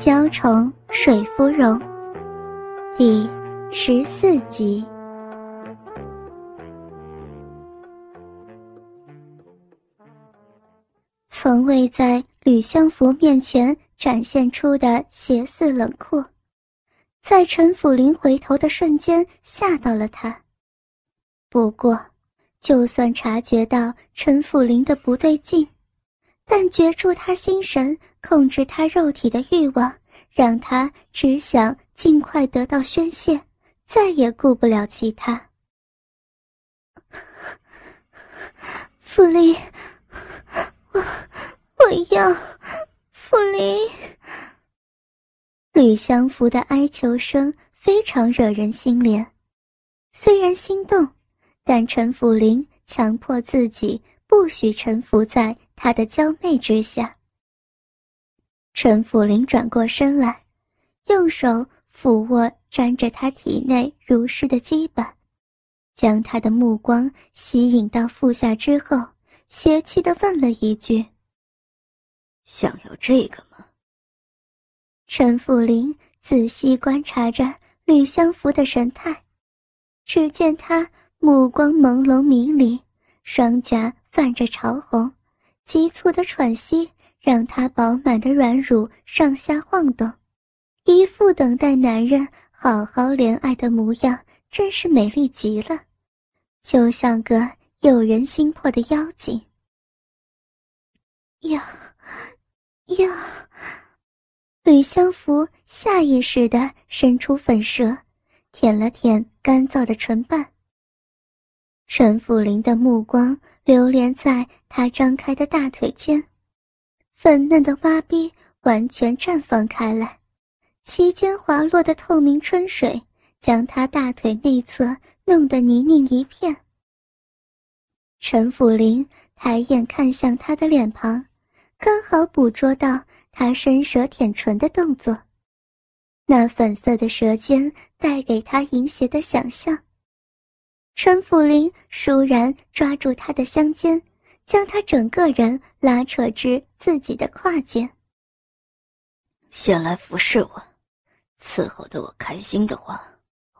娇宠水芙蓉，第十四集。从未在吕相福面前展现出的邪肆冷酷，在陈府林回头的瞬间吓到了他。不过，就算察觉到陈府林的不对劲。但绝住他心神、控制他肉体的欲望，让他只想尽快得到宣泄，再也顾不了其他。傅离，我我要傅离。吕相福的哀求声非常惹人心怜，虽然心动，但陈府林强迫自己不许臣服在。他的娇媚之下，陈府林转过身来，用手抚握沾着他体内如湿的基板，将他的目光吸引到腹下之后，邪气的问了一句：“想要这个吗？”陈府林仔细观察着吕相福的神态，只见他目光朦胧迷离，双颊泛着潮红。急促的喘息让她饱满的软乳上下晃动，一副等待男人好好怜爱的模样，真是美丽极了，就像个诱人心魄的妖精。呀，呀！吕相福下意识地伸出粉舌，舔了舔干燥的唇瓣。陈府林的目光。流连在他张开的大腿间，粉嫩的花臂完全绽放开来，其间滑落的透明春水将他大腿内侧弄得泥泞一片。陈府林抬眼看向他的脸庞，刚好捕捉到他伸舌舔唇的动作，那粉色的舌尖带给他淫邪的想象。陈府林倏然抓住他的香肩，将他整个人拉扯至自己的胯间。先来服侍我，伺候的我开心的话，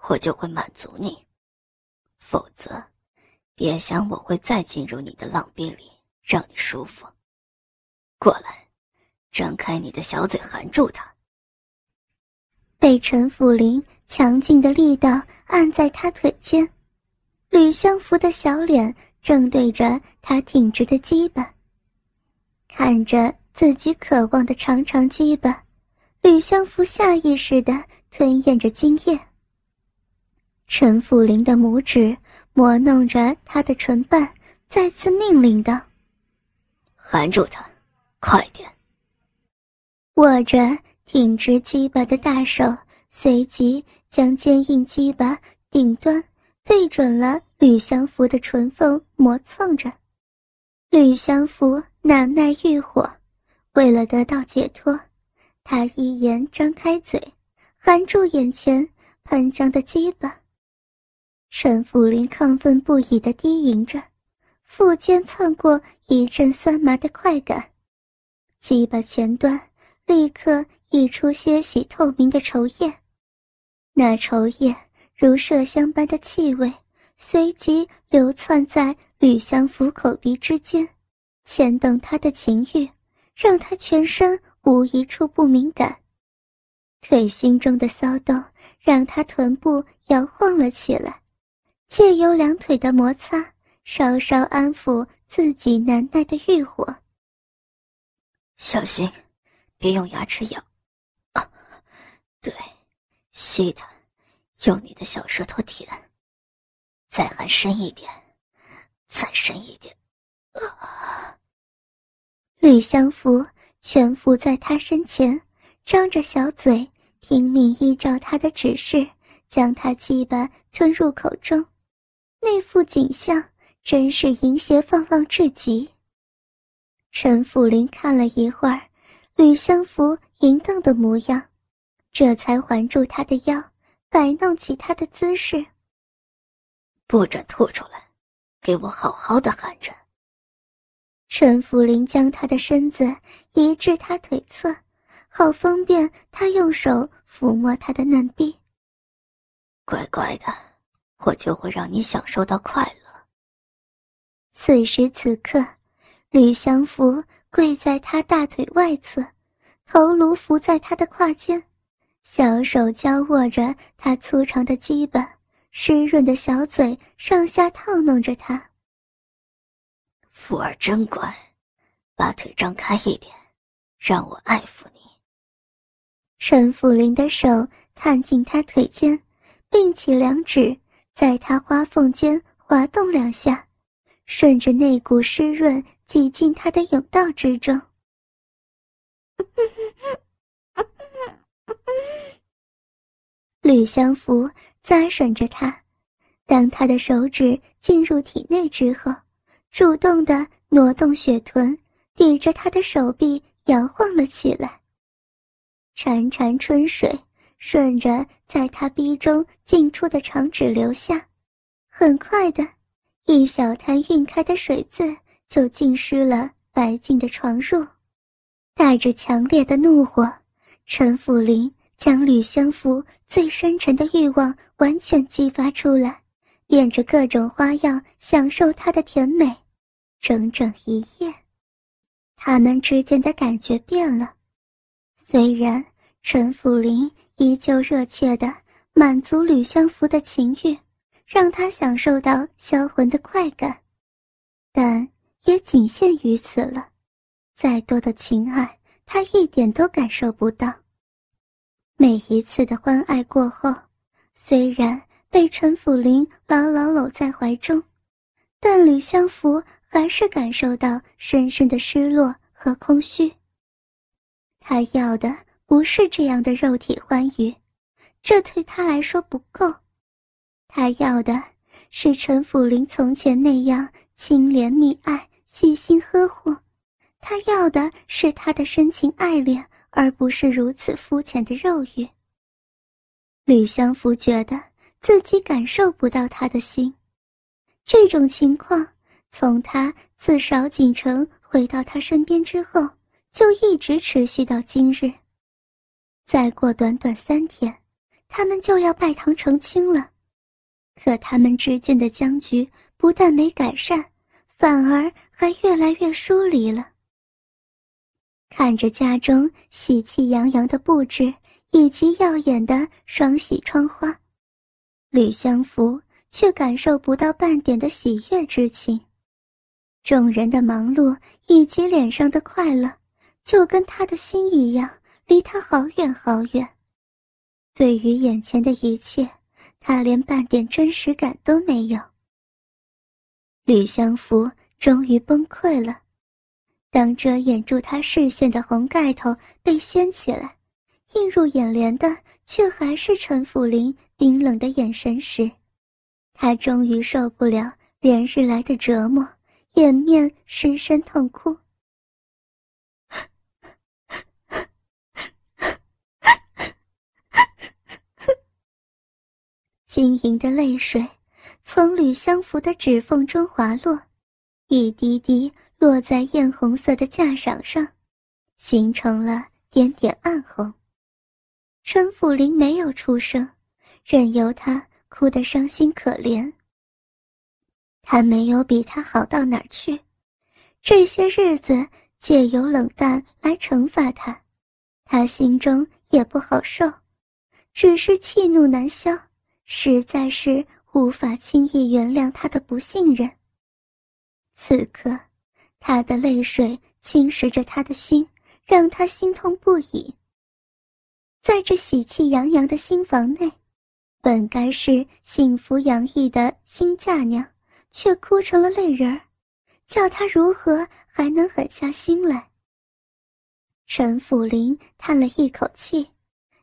我就会满足你；否则，别想我会再进入你的浪逼里让你舒服。过来，张开你的小嘴，含住他。被陈府林强劲的力道按在他腿间。吕相福的小脸正对着他挺直的鸡巴，看着自己渴望的长长鸡巴，吕相福下意识的吞咽着精液。陈府林的拇指磨弄着他的唇瓣，再次命令道：“含住他，快点！”握着挺直鸡巴的大手，随即将坚硬鸡巴顶端。对准了吕相福的唇缝，磨蹭着。吕相福难耐欲火，为了得到解脱，他一言张开嘴，含住眼前喷张的鸡巴。陈福林亢奋不已的低吟着，腹间窜过一阵酸麻的快感，鸡巴前端立刻溢出些许透明的稠液，那稠液。如麝香般的气味随即流窜在吕相福口鼻之间，牵动他的情欲，让他全身无一处不敏感。腿心中的骚动让他臀部摇晃了起来，借由两腿的摩擦，稍稍安抚自己难耐的欲火。小心，别用牙齿咬。啊，对，吸他。用你的小舌头舔，再含深一点，再深一点。啊！吕相福蜷伏在他身前，张着小嘴，拼命依照他的指示，将他鸡巴吞入口中。那副景象真是淫邪放浪至极。陈府林看了一会儿吕相福淫荡的模样，这才环住他的腰。摆弄起他的姿势，不准吐出来，给我好好的含着。陈福林将他的身子移至他腿侧，好方便他用手抚摸他的嫩臂。乖乖的，我就会让你享受到快乐。此时此刻，吕祥福跪在他大腿外侧，头颅伏在他的胯间，小手交握着他粗长的鸡巴，湿润的小嘴上下套弄着他。福儿真乖，把腿张开一点，让我爱抚你。陈福林的手探进他腿间，并起两指，在他花缝间滑动两下，顺着那股湿润挤进他的甬道之中。吕相福咂吮着他，当他的手指进入体内之后，主动的挪动雪臀，抵着他的手臂摇晃了起来。潺潺春水顺着在他逼中进出的长指流下，很快的，一小滩晕开的水渍就浸湿了白净的床褥。带着强烈的怒火，陈福林将吕相福最深沉的欲望完全激发出来，变着各种花样享受他的甜美。整整一夜，他们之间的感觉变了。虽然陈福林依旧热切地满足吕相福的情欲，让他享受到销魂的快感，但也仅限于此了。再多的情爱，他一点都感受不到。每一次的欢爱过后，虽然被陈福林牢牢搂在怀中，但吕相福还是感受到深深的失落和空虚。他要的不是这样的肉体欢愉，这对他来说不够。他要的是陈福林从前那样清廉溺爱、细心呵护。他要的是他的深情爱恋，而不是如此肤浅的肉欲。吕相福觉得自己感受不到他的心，这种情况从他自少锦城回到他身边之后。就一直持续到今日。再过短短三天，他们就要拜堂成亲了。可他们之间的僵局不但没改善，反而还越来越疏离了。看着家中喜气洋洋的布置以及耀眼的双喜窗花，吕相福却感受不到半点的喜悦之情。众人的忙碌以及脸上的快乐。就跟他的心一样，离他好远好远。对于眼前的一切，他连半点真实感都没有。吕相福终于崩溃了。当遮掩住他视线的红盖头被掀起来，映入眼帘的却还是陈福林冰冷的眼神时，他终于受不了连日来的折磨，掩面失声痛哭。晶莹的泪水从吕相福的指缝中滑落，一滴滴落在艳红色的架上上，形成了点点暗红。陈辅林没有出声，任由他哭得伤心可怜。他没有比他好到哪儿去，这些日子借由冷淡来惩罚他，他心中也不好受，只是气怒难消。实在是无法轻易原谅他的不信任。此刻，他的泪水侵蚀着他的心，让他心痛不已。在这喜气洋洋的新房内，本该是幸福洋溢的新嫁娘，却哭成了泪人儿，叫他如何还能狠下心来？陈辅林叹了一口气，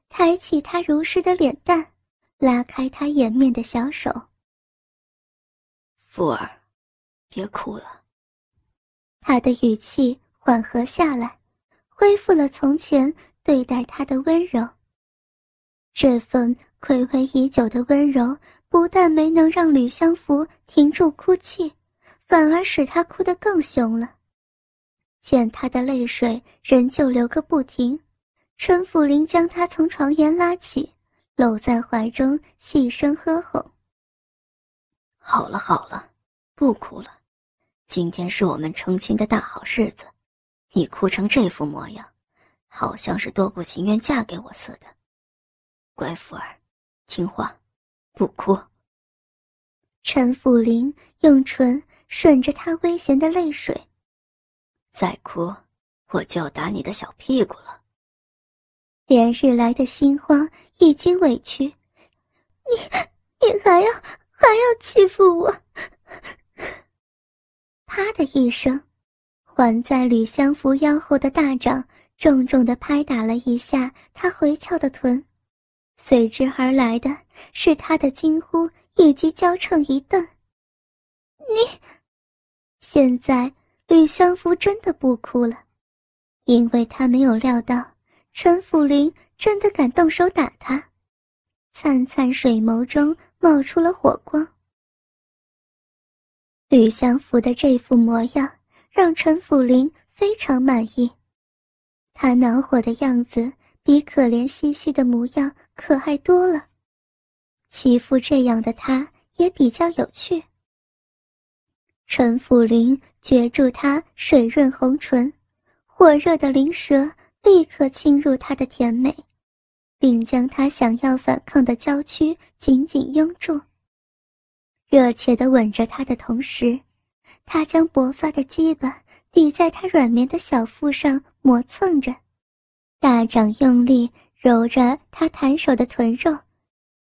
抬起他如诗的脸蛋。拉开他掩面的小手。福儿，别哭了。他的语气缓和下来，恢复了从前对待他的温柔。这份暌违已久的温柔，不但没能让吕相福停住哭泣，反而使他哭得更凶了。见他的泪水仍旧流个不停，陈府林将他从床沿拉起，搂在怀中，细声呵哄：“好了好了，不哭了。今天是我们成亲的大好日子，你哭成这副模样，好像是多不情愿嫁给我似的。乖福儿，听话，不哭。”陈府林用唇吮着她微咸的泪水。再哭，我就要打你的小屁股了。连日来的心慌以及委屈，你你还要还要欺负我？啪的一声，环在吕相福腰后的大掌重重的拍打了一下他回翘的臀，随之而来的是他的惊呼以及娇嗔一瞪。你现在。吕相福真的不哭了，因为他没有料到陈府林真的敢动手打他。灿灿水眸中冒出了火光。吕相福的这副模样让陈府林非常满意，他恼火的样子比可怜兮兮的模样可爱多了，欺负这样的他也比较有趣。陈府林攫住她水润红唇，火热的灵舌立刻侵入她的甜美，并将她想要反抗的娇躯紧紧拥住。热切地吻着她的同时，他将薄发的鸡巴抵在她软绵的小腹上磨蹭着，大掌用力揉着她弹手的臀肉，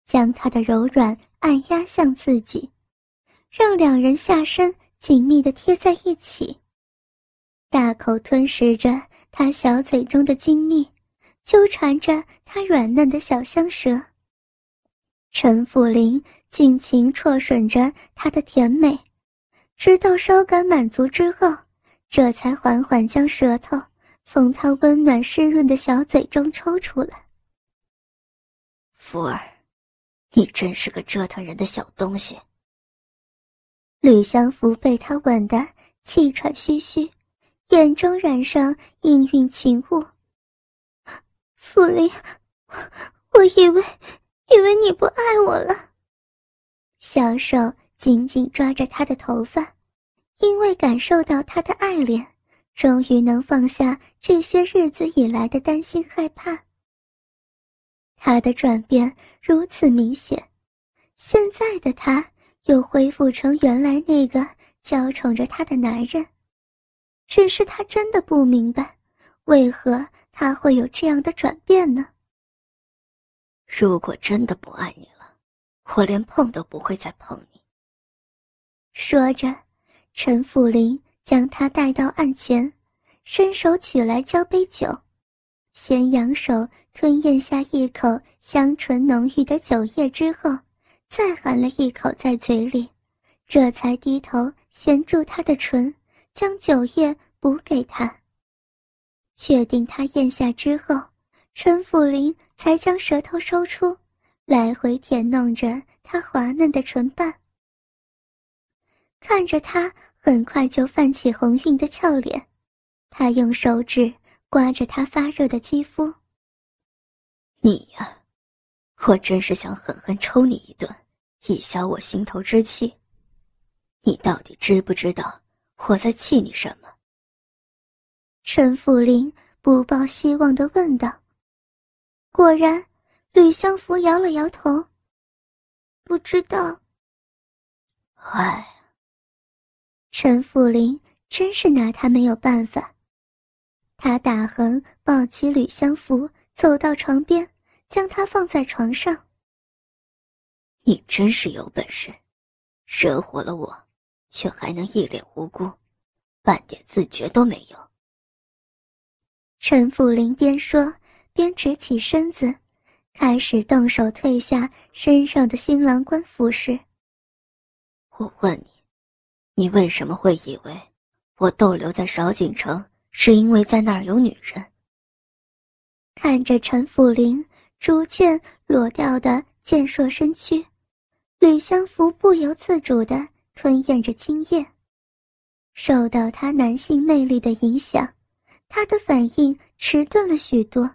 将她的柔软按压向自己，让两人下身。紧密地贴在一起，大口吞食着他小嘴中的精蜜，纠缠着他软嫩的小香舌。陈府林尽情啜吮着她的甜美，直到稍感满足之后，这才缓缓将舌头从她温暖湿润的小嘴中抽出来。福儿，你真是个折腾人的小东西。吕相福被他吻得气喘吁吁，眼中染上氤氲情雾。福林，我以为，以为你不爱我了。小手紧紧抓着他的头发，因为感受到他的爱恋，终于能放下这些日子以来的担心害怕。他的转变如此明显，现在的他。又恢复成原来那个娇宠着她的男人，只是他真的不明白，为何他会有这样的转变呢？如果真的不爱你了，我连碰都不会再碰你。说着，陈府林将他带到案前，伸手取来交杯酒，先扬手吞咽下一口香醇浓郁的酒液之后。再含了一口在嘴里，这才低头衔住他的唇，将酒液补给他。确定他咽下之后，陈府林才将舌头收出，来回舔弄着他滑嫩的唇瓣。看着他很快就泛起红晕的俏脸，他用手指刮着他发热的肌肤。你呀。我真是想狠狠抽你一顿，以消我心头之气。你到底知不知道我在气你什么？陈府林不抱希望的问道。果然，吕相福摇了摇头。不知道。唉，陈府林真是拿他没有办法。他打横抱起吕相福，走到床边。将他放在床上。你真是有本事，惹火了我，却还能一脸无辜，半点自觉都没有。陈府林边说边直起身子，开始动手褪下身上的新郎官服饰。我问你，你为什么会以为我逗留在少景城是因为在那儿有女人？看着陈府林。逐渐裸掉的健硕身躯，吕相福不由自主的吞咽着精液。受到他男性魅力的影响，他的反应迟钝了许多，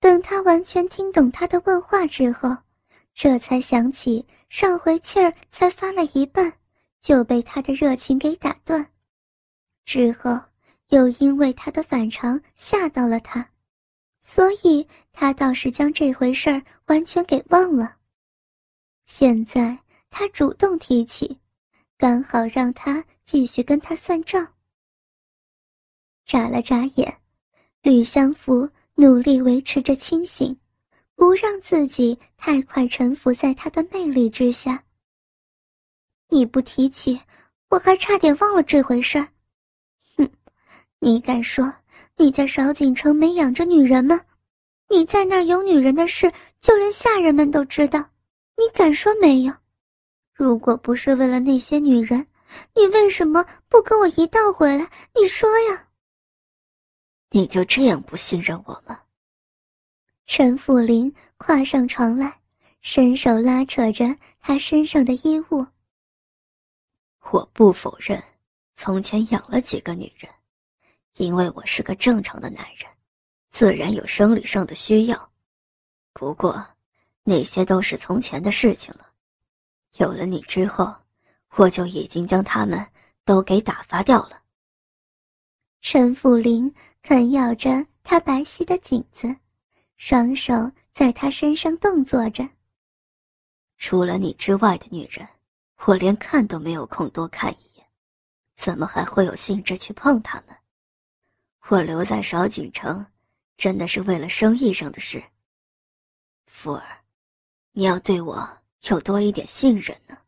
等他完全听懂他的问话之后，这才想起上回气儿才发了一半，就被他的热情给打断。之后又因为他的反常吓到了他，所以他倒是将这回事儿完全给忘了。现在他主动提起，刚好让他继续跟他算账。眨了眨眼，吕相福努力维持着清醒，不让自己太快臣服在他的魅力之下。你不提起，我还差点忘了这回事。哼，你敢说你在少景城没养着女人吗？你在那儿有女人的事，就连下人们都知道。你敢说没有？如果不是为了那些女人，你为什么不跟我一道回来？你说呀。你就这样不信任我吗？陈福林跨上床来，伸手拉扯着他身上的衣物。我不否认，从前养了几个女人，因为我是个正常的男人，自然有生理上的需要。不过，那些都是从前的事情了。有了你之后，我就已经将他们都给打发掉了。陈福林。啃咬着他白皙的颈子，双手在他身上动作着。除了你之外的女人，我连看都没有空多看一眼，怎么还会有兴致去碰她们？我留在少景城，真的是为了生意上的事。福儿，你要对我有多一点信任呢。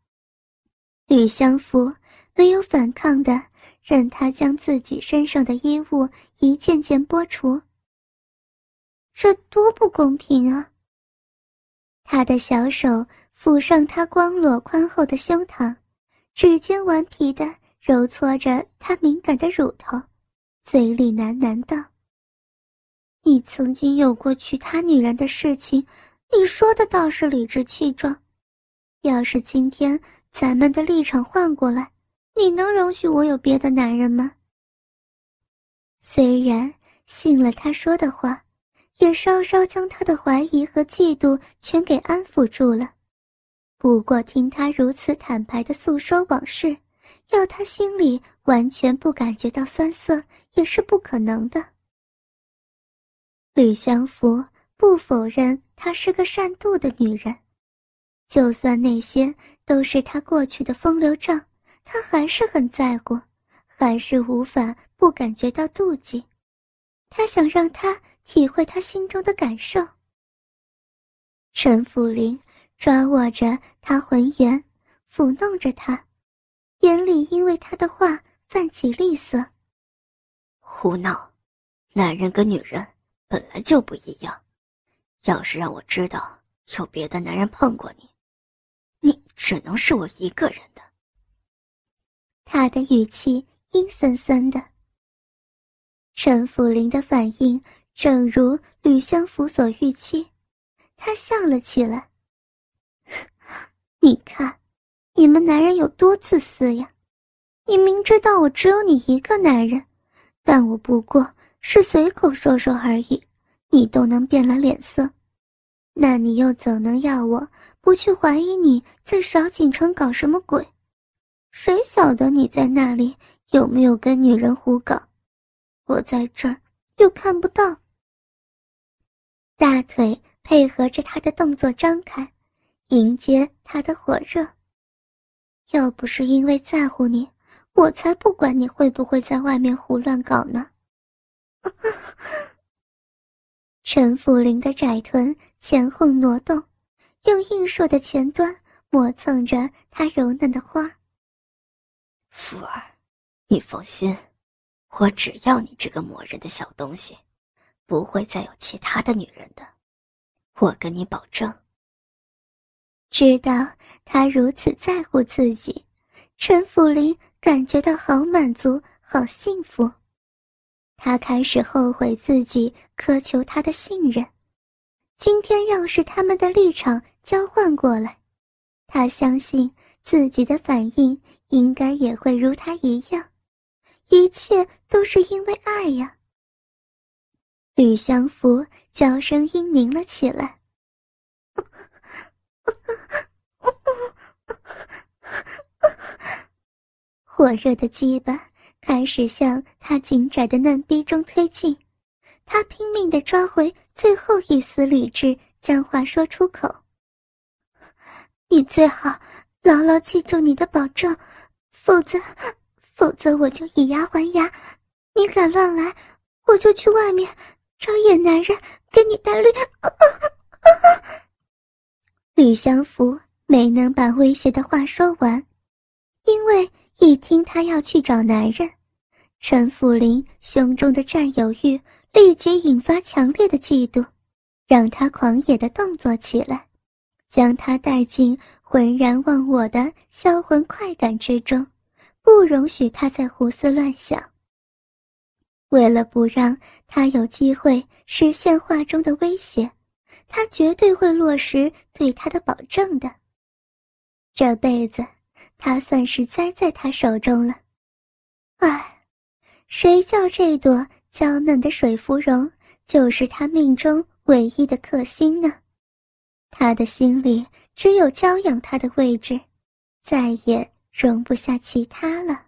吕相福没有反抗的。任他将自己身上的衣物一件件剥除，这多不公平啊！他的小手抚上他光裸宽厚的胸膛，指尖顽皮的揉搓着他敏感的乳头，嘴里喃喃道：“你曾经有过娶他女人的事情，你说的倒是理直气壮。要是今天咱们的立场换过来。”你能容许我有别的男人吗？虽然信了他说的话，也稍稍将他的怀疑和嫉妒全给安抚住了。不过听他如此坦白的诉说往事，要他心里完全不感觉到酸涩也是不可能的。吕相福不否认她是个善妒的女人，就算那些都是他过去的风流账。他还是很在乎，还是无法不感觉到妒忌。他想让他体会他心中的感受。陈福林抓握着他浑圆，抚弄着他，眼里因为他的话泛起厉色。胡闹！男人跟女人本来就不一样。要是让我知道有别的男人碰过你，你只能是我一个人的。他的语气阴森森的。陈福林的反应正如吕相福所预期，他笑了起来。你看，你们男人有多自私呀！你明知道我只有你一个男人，但我不过是随口说说而已，你都能变了脸色，那你又怎能要我不去怀疑你在少锦城搞什么鬼？谁晓得你在那里有没有跟女人胡搞？我在这儿又看不到。大腿配合着他的动作张开，迎接他的火热。要不是因为在乎你，我才不管你会不会在外面胡乱搞呢。陈福林的窄臀前后挪动，用硬硕的前端磨蹭着他柔嫩的花。福儿，你放心，我只要你这个磨人的小东西，不会再有其他的女人的，我跟你保证。知道他如此在乎自己，陈福林感觉到好满足、好幸福。他开始后悔自己苛求他的信任。今天要是他们的立场交换过来，他相信自己的反应。应该也会如他一样，一切都是因为爱呀。吕相福娇声嘤咛了起来。火热的鸡巴开始向他紧窄的嫩逼中推进，他拼命地抓回最后一丝理智，将话说出口：“你最好牢牢记住你的保证，否则，否则我就以牙还牙。你敢乱来，我就去外面找野男人跟你单绿。”吕相福没能把威胁的话说完，因为。一听他要去找男人，陈福林胸中的占有欲立即引发强烈的嫉妒，让他狂野的动作起来，将他带进浑然忘我的销魂快感之中，不容许他再胡思乱想。为了不让他有机会实现画中的威胁，他绝对会落实对他的保证的。这辈子。他算是栽在他手中了，唉，谁叫这朵娇嫩的水芙蓉就是他命中唯一的克星呢？他的心里只有娇养他的位置，再也容不下其他了。